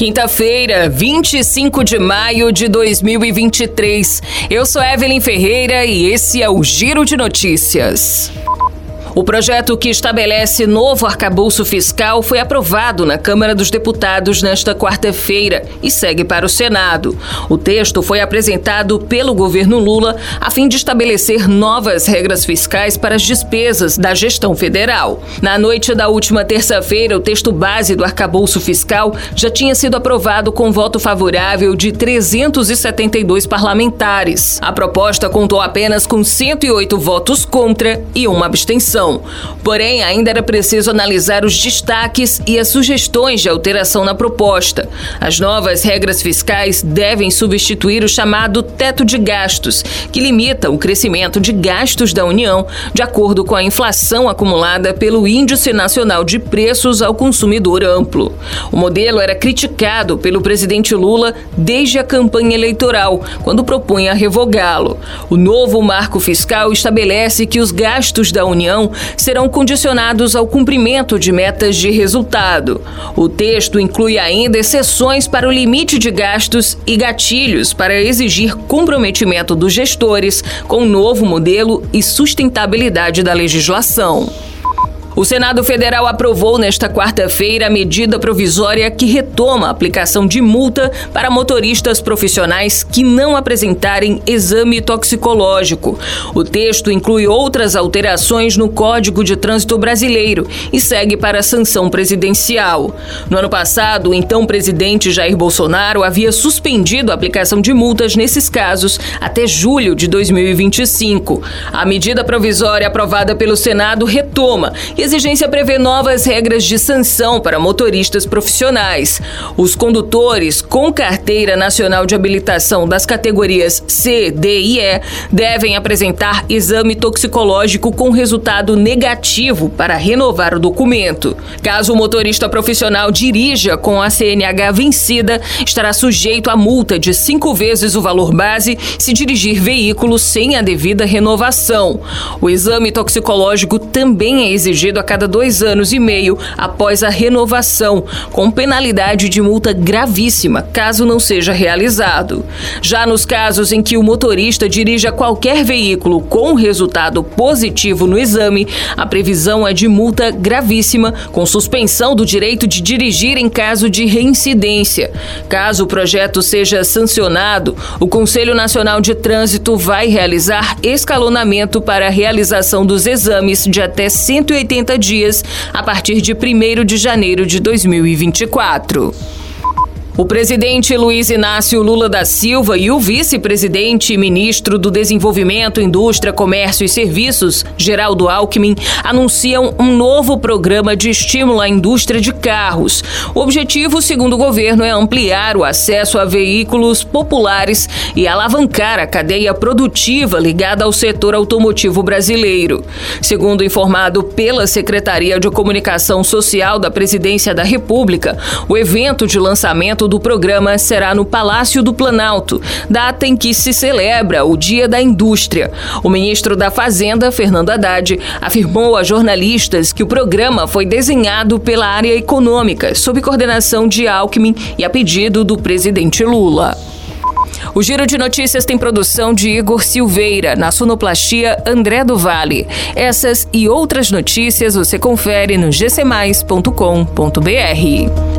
Quinta-feira, 25 de maio de 2023. Eu sou Evelyn Ferreira e esse é o Giro de Notícias. O projeto que estabelece novo arcabouço fiscal foi aprovado na Câmara dos Deputados nesta quarta-feira e segue para o Senado. O texto foi apresentado pelo governo Lula a fim de estabelecer novas regras fiscais para as despesas da gestão federal. Na noite da última terça-feira, o texto base do arcabouço fiscal já tinha sido aprovado com voto favorável de 372 parlamentares. A proposta contou apenas com 108 votos contra e uma abstenção. Porém, ainda era preciso analisar os destaques e as sugestões de alteração na proposta. As novas regras fiscais devem substituir o chamado teto de gastos, que limita o crescimento de gastos da União de acordo com a inflação acumulada pelo Índice Nacional de Preços ao Consumidor Amplo. O modelo era criticado pelo presidente Lula desde a campanha eleitoral, quando propunha revogá-lo. O novo marco fiscal estabelece que os gastos da União serão condicionados ao cumprimento de metas de resultado. O texto inclui ainda exceções para o limite de gastos e gatilhos para exigir comprometimento dos gestores com o novo modelo e sustentabilidade da legislação. O Senado Federal aprovou nesta quarta-feira a medida provisória que retoma a aplicação de multa para motoristas profissionais que não apresentarem exame toxicológico. O texto inclui outras alterações no Código de Trânsito Brasileiro e segue para a sanção presidencial. No ano passado, o então presidente Jair Bolsonaro havia suspendido a aplicação de multas nesses casos até julho de 2025. A medida provisória aprovada pelo Senado retoma e exigência prevê novas regras de sanção para motoristas profissionais. Os condutores com carteira nacional de habilitação das categorias C, D e E devem apresentar exame toxicológico com resultado negativo para renovar o documento. Caso o motorista profissional dirija com a CNH vencida, estará sujeito a multa de cinco vezes o valor base se dirigir veículo sem a devida renovação. O exame toxicológico também é exigido a cada dois anos e meio após a renovação, com penalidade de multa gravíssima caso não seja realizado. Já nos casos em que o motorista dirija qualquer veículo com resultado positivo no exame, a previsão é de multa gravíssima, com suspensão do direito de dirigir em caso de reincidência. Caso o projeto seja sancionado, o Conselho Nacional de Trânsito vai realizar escalonamento para a realização dos exames de até 180 dias a partir de 1 de janeiro de 2024. O presidente Luiz Inácio Lula da Silva e o vice-presidente e ministro do Desenvolvimento, Indústria, Comércio e Serviços, Geraldo Alckmin, anunciam um novo programa de estímulo à indústria de carros. O objetivo, segundo o governo, é ampliar o acesso a veículos populares e alavancar a cadeia produtiva ligada ao setor automotivo brasileiro. Segundo informado pela Secretaria de Comunicação Social da Presidência da República, o evento de lançamento do programa será no Palácio do Planalto, data em que se celebra o Dia da Indústria. O ministro da Fazenda, Fernando Haddad, afirmou a jornalistas que o programa foi desenhado pela área econômica, sob coordenação de Alckmin e a pedido do presidente Lula. O Giro de Notícias tem produção de Igor Silveira, na sonoplastia André do Vale. Essas e outras notícias você confere no gcmais.com.br.